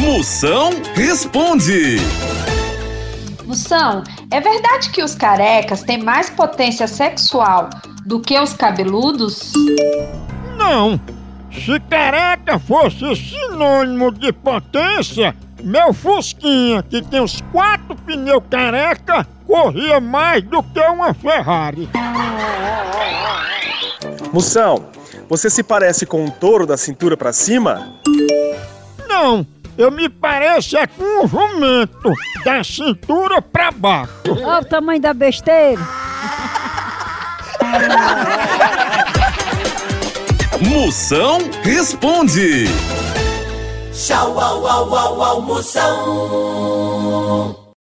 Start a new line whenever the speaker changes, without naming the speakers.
Moção responde.
Moção, é verdade que os carecas têm mais potência sexual do que os cabeludos?
Não. Se careca fosse sinônimo de potência, meu Fusquinha, que tem os quatro pneus careca, corria mais do que uma Ferrari.
Moção, você se parece com um touro da cintura pra cima?
Não, eu me pareço é com um jumento, da cintura pra baixo.
Olha o tamanho da besteira.
Moção responde.
Tchau, au, au, au, au, Moção.